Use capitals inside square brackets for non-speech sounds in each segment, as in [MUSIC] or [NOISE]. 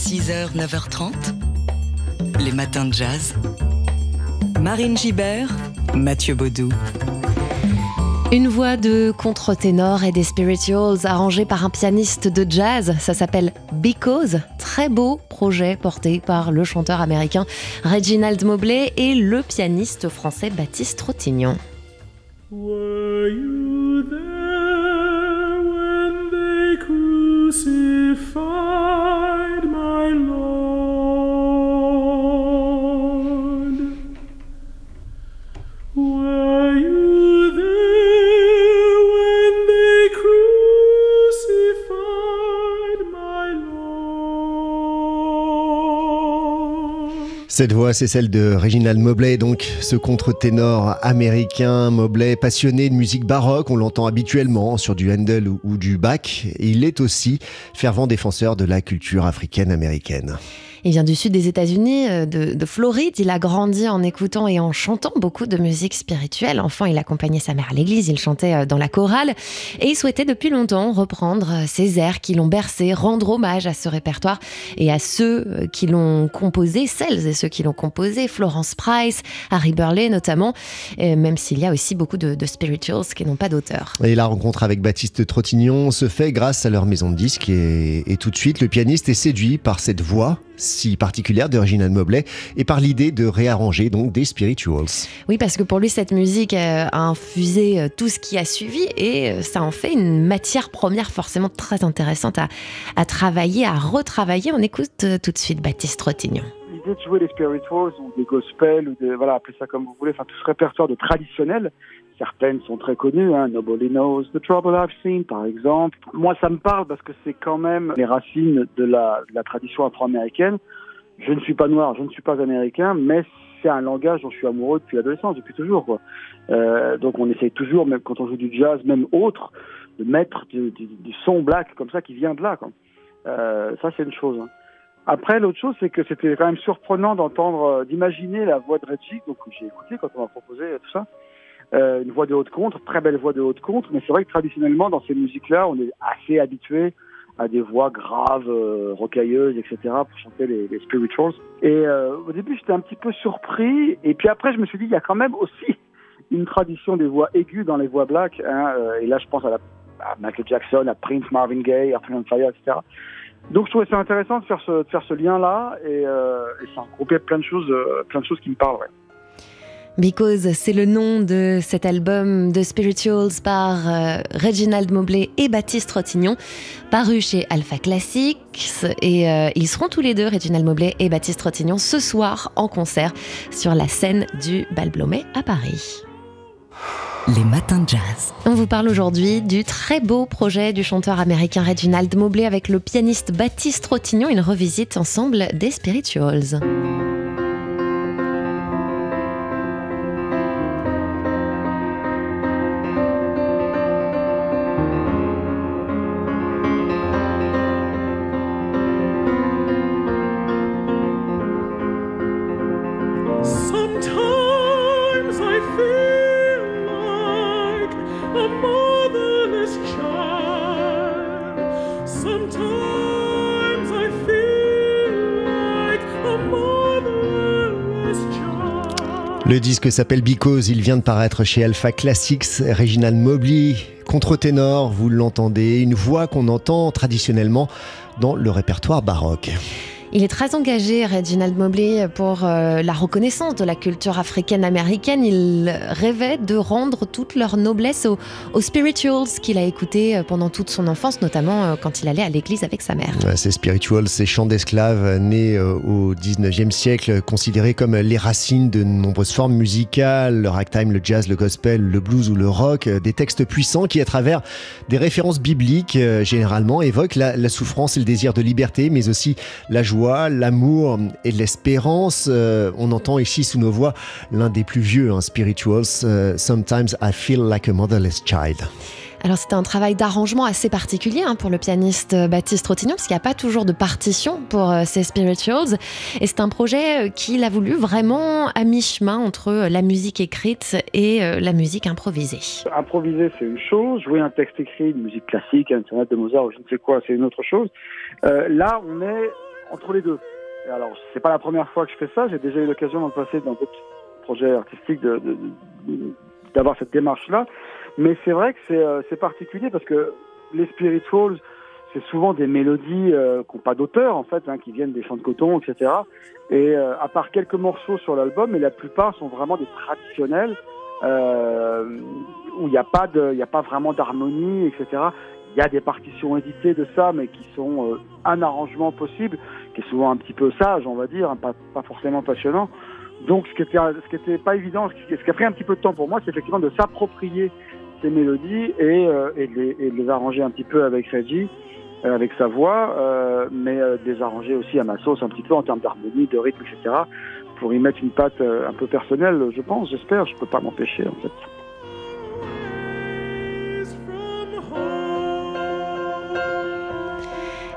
6h, 9h30, les matins de jazz. Marine Gibert, Mathieu Baudou. Une voix de contre-ténor et des spirituals arrangée par un pianiste de jazz. Ça s'appelle Because. Très beau projet porté par le chanteur américain Reginald Mobley et le pianiste français Baptiste Trottignon. Were you there when they crucified my Lord? Cette voix, c'est celle de Reginald Mobley, donc ce contre-ténor américain. Mobley, passionné de musique baroque, on l'entend habituellement sur du Handel ou, du Bach. Il est aussi fervent défenseur de la culture africaine-américaine. Il vient du sud des États-Unis, euh, de, de Floride. Il a grandi en écoutant et en chantant beaucoup de musique spirituelle. Enfant, il accompagnait sa mère à l'église, il chantait euh, dans la chorale. Et il souhaitait depuis longtemps reprendre euh, ces airs qui l'ont bercé, rendre hommage à ce répertoire et à ceux euh, qui l'ont composé, celles et ceux qui l'ont composé, Florence Price, Harry Burley notamment, même s'il y a aussi beaucoup de, spirituals qui n'ont pas d'auteur. Et la rencontre avec Baptiste Trottignon se fait grâce à leur maison de disques et tout de suite, le pianiste est séduit par cette voix si particulière de Reginald Mobley et par l'idée de réarranger donc des spirituals. Oui, parce que pour lui, cette musique euh, a infusé euh, tout ce qui a suivi et euh, ça en fait une matière première forcément très intéressante à, à travailler, à retravailler. On écoute tout de suite Baptiste Trottignon. l'idée de jouer des spirituals ou des gospels ou des voilà appelez ça comme vous voulez enfin tout ce répertoire de traditionnel certaines sont très connues hein Nobody Knows the Trouble I've Seen par exemple moi ça me parle parce que c'est quand même les racines de la, tradition afro-américaine je ne suis pas noir je ne suis pas américain mais c'est un langage dont je suis amoureux depuis l'adolescence depuis toujours euh, donc on essaye toujours même quand on joue du jazz même autre de mettre du, son black comme ça qui vient de là. Euh, ça c'est une chose hein. Après, l'autre chose, c'est que c'était quand même surprenant d'entendre, euh, d'imaginer la voix de Reggie, donc j'ai écouté quand on m'a proposé tout ça. Euh, une voix de haute contre, très belle voix de haute contre, mais c'est vrai que traditionnellement, dans ces musiques-là, on est assez habitué à des voix graves, euh, rocailleuses, etc., pour chanter les, les spirituals. Et euh, au début, j'étais un petit peu surpris, et puis après, je me suis dit, il y a quand même aussi [LAUGHS] une tradition des voix aiguës dans les voix black, hein, euh, et là, je pense à, la, à Michael Jackson, à Prince, Marvin Gaye, Earth, and Fire, etc. Donc je trouvais ça intéressant de faire ce, faire ce lien-là et, euh, et ça regroupait plein de choses, euh, plein de choses qui me parlent. Because, c'est le nom de cet album de Spirituals par euh, Reginald Mobley et Baptiste Trottignon, paru chez Alpha Classics. Et euh, ils seront tous les deux, Reginald Mobley et Baptiste Trottignon, ce soir en concert sur la scène du Bal Blomet à Paris. Les matins de jazz. On vous parle aujourd'hui du très beau projet du chanteur américain Reginald Mobley avec le pianiste Baptiste Trottignon, une revisite ensemble des Spirituals. Le disque s'appelle Because, il vient de paraître chez Alpha Classics. Reginald Mobley, contre-ténor, vous l'entendez, une voix qu'on entend traditionnellement dans le répertoire baroque. Il est très engagé, Reginald Mobley, pour euh, la reconnaissance de la culture africaine-américaine. Il rêvait de rendre toute leur noblesse aux, spirituals qu'il a écoutés euh, pendant toute son enfance, notamment euh, quand il allait à l'église avec sa mère. Ces spirituals, ces chants d'esclaves nés au 19e siècle, considérés comme les racines de nombreuses formes musicales, le ragtime, le jazz, le gospel, le blues ou le rock, des textes puissants qui, à travers des références bibliques, généralement, évoquent la souffrance et le désir de liberté, mais aussi la joie, l'amour et l'espérance. Euh, on entend ici sous nos voix l'un des plus vieux hein, spirituals, euh, Sometimes I Feel Like a Motherless Child. Alors c'était un travail d'arrangement assez particulier hein, pour le pianiste euh, Baptiste Trottignon, parce qu'il n'y a pas toujours de partition pour euh, ces spirituals. Et c'est un projet qu'il a voulu vraiment à mi-chemin entre la musique écrite et euh, la musique improvisée. Improviser, c'est une chose. Jouer un texte écrit, une musique classique, un sonate de Mozart ou je ne sais quoi, c'est une autre chose. Euh, là, on est entre les deux. Et alors, c'est pas la première fois que je fais ça. J'ai déjà eu l'occasion d'en passer dans d'autres projets artistiques de, de- de- d'avoir cette démarche-là. Mais c'est vrai que c'est, euh, particulier parce que les spirituals, c'est souvent des mélodies euh, qui n'ont pas d'auteur, en fait, hein, qui viennent des champs de coton, etc. Et euh, à part quelques morceaux sur l'album, mais la plupart sont vraiment des traditionnels euh, où il n'y a pas de, il a pas vraiment d'harmonie, etc. Il y a des partitions éditées de ça, mais qui sont un arrangement possible, souvent un petit peu sage, on va dire, hein, pas, forcément passionnant. Donc, ce qui était, ce qui était pas évident, ce qui, a pris un petit peu de temps pour moi, c'est effectivement de s'approprier ces mélodies et, euh, de les, arranger un petit peu avec Reggie, euh, avec sa voix, euh, mais de les arranger aussi à ma sauce un petit peu en termes d'harmonie, de rythme, etc. Pour y mettre une patte un peu personnelle, je pense, j'espère, je peux pas m'empêcher en fait.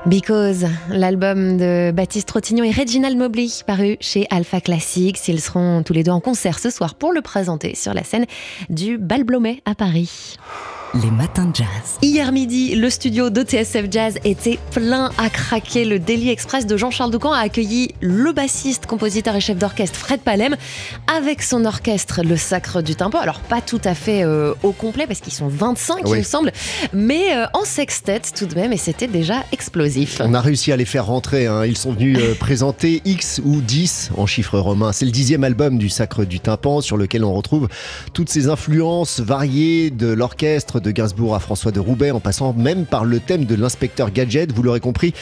Because, l'album de Baptiste Trottignon et Reginald Mobley, paru chez Alpha Classics. Ils seront tous les deux en concert ce soir pour le présenter sur la scène du Bal Blomet à Paris. Les matins de jazz. Hier midi, le studio de TSF Jazz était plein à craquer. Le Daily Express de Jean-Charles Doucan a accueilli le bassiste, compositeur et chef d'orchestre Fred Palem avec son orchestre Le Sacre du Tympan. Alors pas tout à fait euh, au complet parce qu'ils sont 25 il me semble, mais euh, en sextet tout de même et c'était déjà explosif. On a réussi à les faire rentrer. hein. Ils sont venus euh, [LAUGHS] présenter X ou 10 en chiffres romains. C'est le dixième album du Sacre du Tympan sur lequel on retrouve toutes ces influences variées de l'orchestre de Gainsbourg à François de Roubaix en passant même par le thème de l'inspecteur Gadget. Vous l'aurez compris,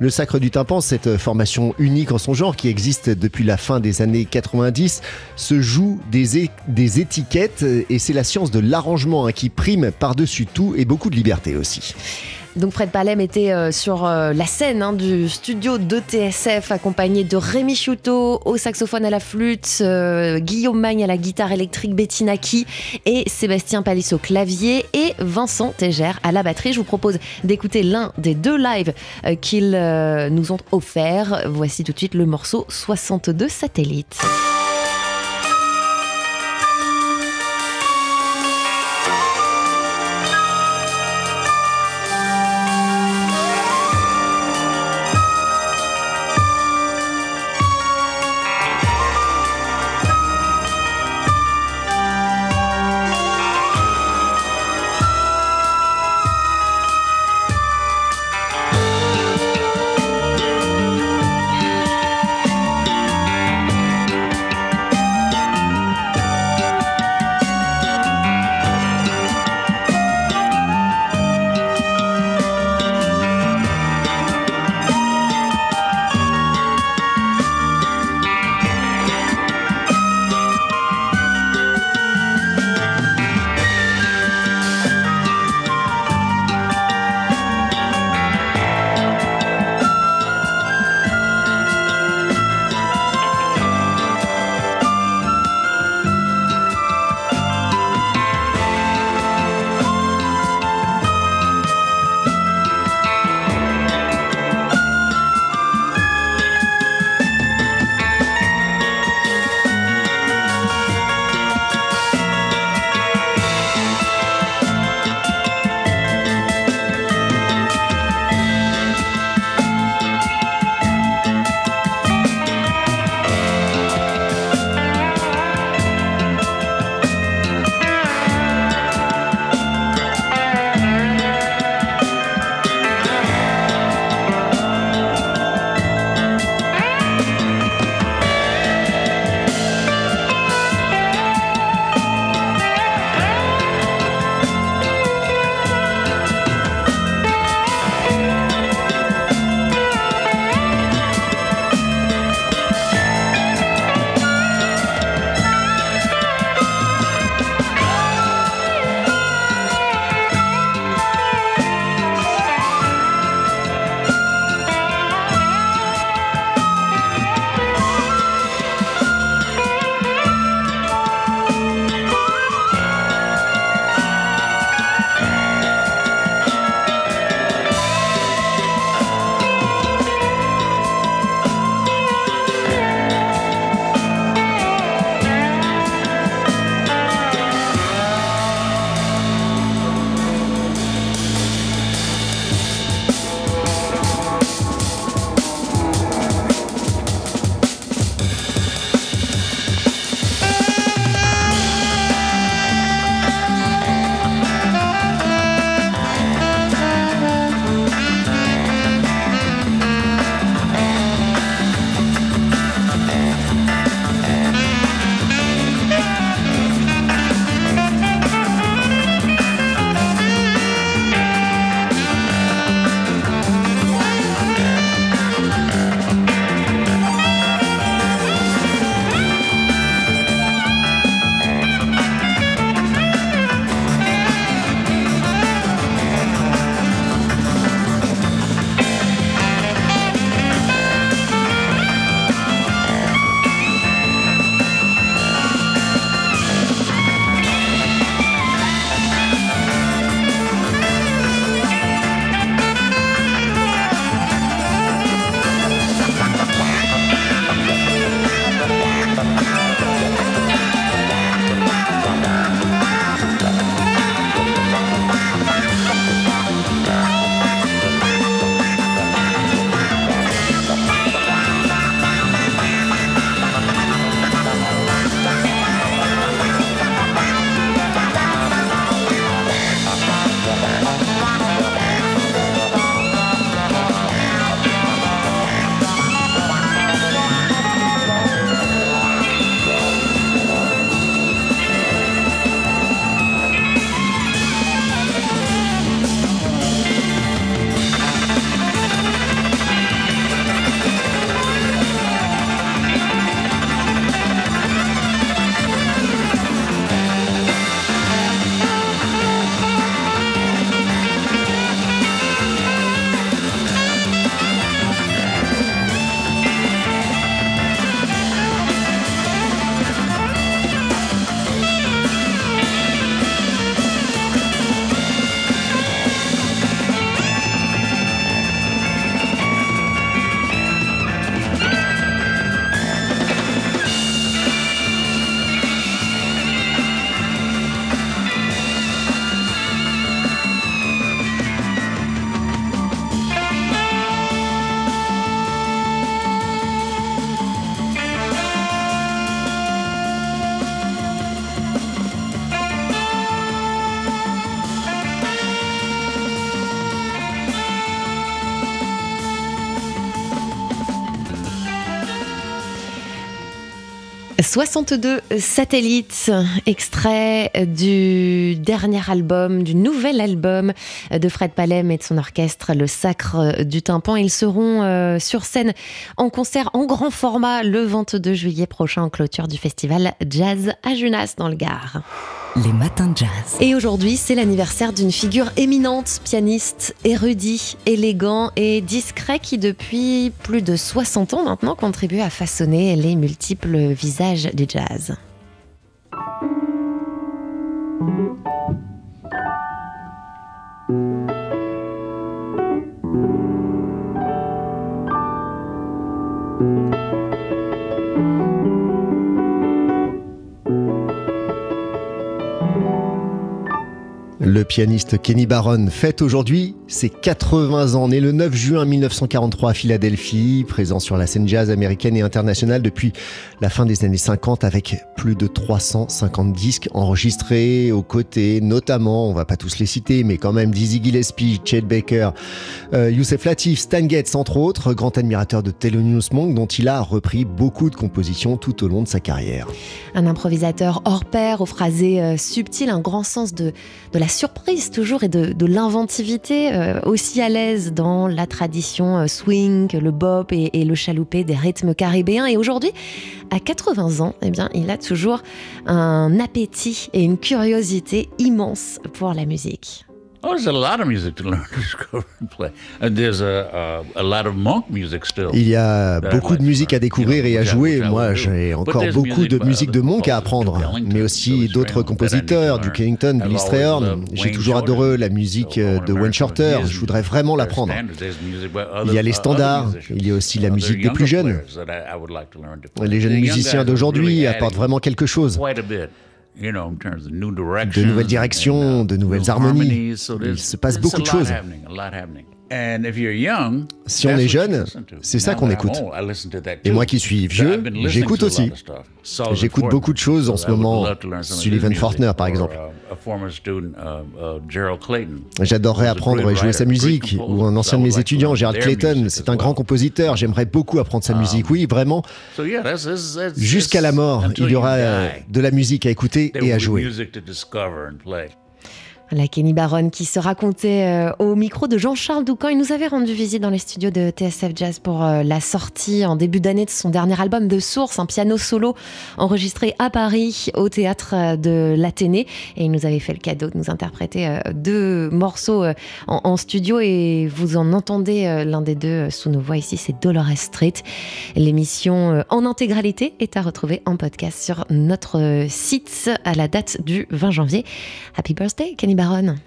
le Sacre du Tympan, cette formation unique en son genre qui existe depuis la fin des années 90, se joue des, étiquettes et c'est la science de l'arrangement hein, qui prime par-dessus tout et beaucoup de liberté aussi. Donc Fred Palem était euh, sur euh, la scène hein, du studio de TSF accompagné de Rémi Chouteau au saxophone à la flûte, euh, Guillaume Magne à la guitare électrique, Betty Naki et Sébastien Palis au clavier et Vincent Tégère à la batterie. Je vous propose d'écouter l'un des deux lives qu'ils nous ont offerts. Voici tout de suite le morceau 62 satellites. 62 satellites, extrait du dernier album, du nouvel album de Fred Palem et de son orchestre, le Sacre du Tympan. Ils seront euh, sur scène en concert en grand format le 22 juillet prochain en clôture du festival Jazz à Junas dans le Gard. Les matins de jazz. Et aujourd'hui, c'est l'anniversaire d'une figure éminente, pianiste, érudit, élégant et discret qui depuis plus de 60 ans maintenant contribue à façonner les multiples visages du jazz. Le pianiste Kenny Barron fête aujourd'hui ses 80 ans, né le 9 juin 1943 à Philadelphie, présent sur la scène jazz américaine et internationale depuis la fin des années 50 avec plus de 350 disques enregistrés aux côtés, notamment, on va pas tous les citer, mais quand même Dizzy Gillespie, Chet Baker, euh, Youssef Latif, Stan Getz entre autres, grand admirateur de Thelonious Monk dont il a repris beaucoup de compositions tout au long de sa carrière. Un improvisateur hors pair, aux phrasés euh, subtils, un grand sens de, la surprise toujours et de, de l'inventivité, euh, aussi à l'aise dans la tradition euh, swing, le bop et, le chaloupé des rythmes caribéens. Et aujourd'hui, à 80 ans, eh bien, il a toujours un appétit et une curiosité immense pour la musique. Oh, there's a lot of music to learn, [LAUGHS] to discover and play. And there's a, a, a lot of monk music still. Il y a beaucoup de musique à découvrir et à jouer. Moi, j'ai encore beaucoup de musique de Monk à apprendre, mais aussi d'autres compositeurs, du Kennington, Billy Strayhorn. J'ai toujours adoré la musique de Wayne Shorter. Je voudrais vraiment l'apprendre. Il y a les standards, il y a aussi la musique des plus jeunes. Les jeunes musiciens d'aujourd'hui apportent vraiment quelque chose. De nouvelles directions, de nouvelles harmonies. Il se passe beaucoup de choses. Si on est jeune, c'est ça qu'on écoute. Et moi qui suis vieux, j'écoute aussi. J'écoute beaucoup de choses en ce moment. Sullivan Fortner, par exemple. J'adorerais apprendre et jouer sa musique. Ou un ancien de mes étudiants, Gerald Clayton. C'est un grand compositeur. J'aimerais beaucoup apprendre sa musique. Oui, vraiment. Jusqu'à la mort, il y aura de la musique à écouter et à jouer. La Kenny Barron qui se racontait euh, au micro de Jean-Charles Doucan. Il nous avait rendu visite dans les studios de TSF Jazz pour euh, la sortie en début d'année de son dernier album de Source, un piano solo enregistré à Paris au théâtre euh, de l'Athénée. Et il nous avait fait le cadeau de nous interpréter deux morceaux en, en, studio et vous en entendez l'un des deux sous nos voix ici, c'est Dolores Street. L'émission en intégralité est à retrouver en podcast sur notre site à la date du 20 janvier. Happy birthday, Kenny Baronne.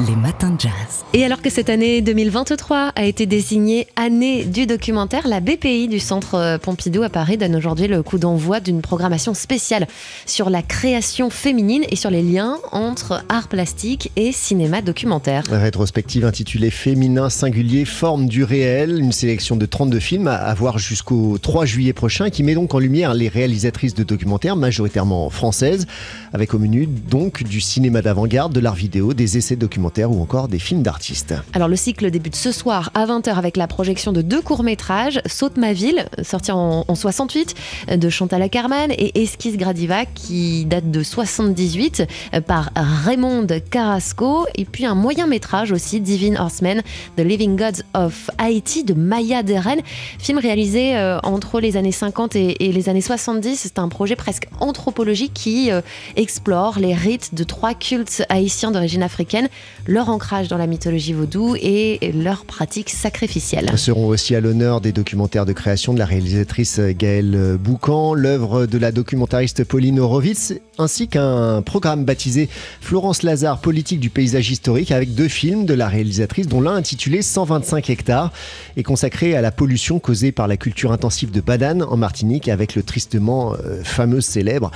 Les matins de jazz. Et alors que cette année 2023 a été désignée année du documentaire, la BPI du Centre Pompidou à Paris donne aujourd'hui le coup d'envoi d'une programmation spéciale sur la création féminine et sur les liens entre art plastique et cinéma documentaire. Rétrospective intitulée Féminin singulier, forme du réel, une sélection de 32 films à voir jusqu'au 3 juillet prochain qui met donc en lumière les réalisatrices de documentaires majoritairement françaises, avec au menu donc du cinéma d'avant-garde, de l'art vidéo, des essais documentaires ou encore des films d'artistes. Alors le cycle débute ce soir à 20h avec la projection de deux courts-métrages, Saute ma ville, sorti en, en 68, de Chantal Ackerman, et Esquisse Gradiva, qui date de 78, par Raymond Carrasco, et puis un moyen-métrage aussi, Divine Horsemen, The Living Gods of Haiti, de Maya Deren, film réalisé euh, entre les années 50 et, et les années 70. C'est un projet presque anthropologique qui euh, explore les rites de trois cultes haïtiens d'origine africaine, leur ancrage dans la mythologie vaudou et leurs pratiques sacrificielles. Seront aussi à l'honneur des documentaires de création de la réalisatrice Gaëlle Boucan, l'œuvre de la documentariste Pauline Horowitz, ainsi qu'un programme baptisé Florence Lazare, politique du paysage historique, avec deux films de la réalisatrice, dont l'un intitulé 125 hectares, est consacré à la pollution causée par la culture intensive de Badane en Martinique, avec le tristement euh, fameux célèbre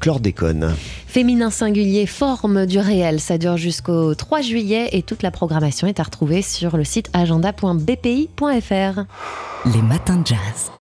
chlordécone. Féminin singulier, forme du réel, ça dure jusqu'au 3 juillet et toute la programmation est à retrouver sur le site agenda.bpi.fr. Les matins de jazz.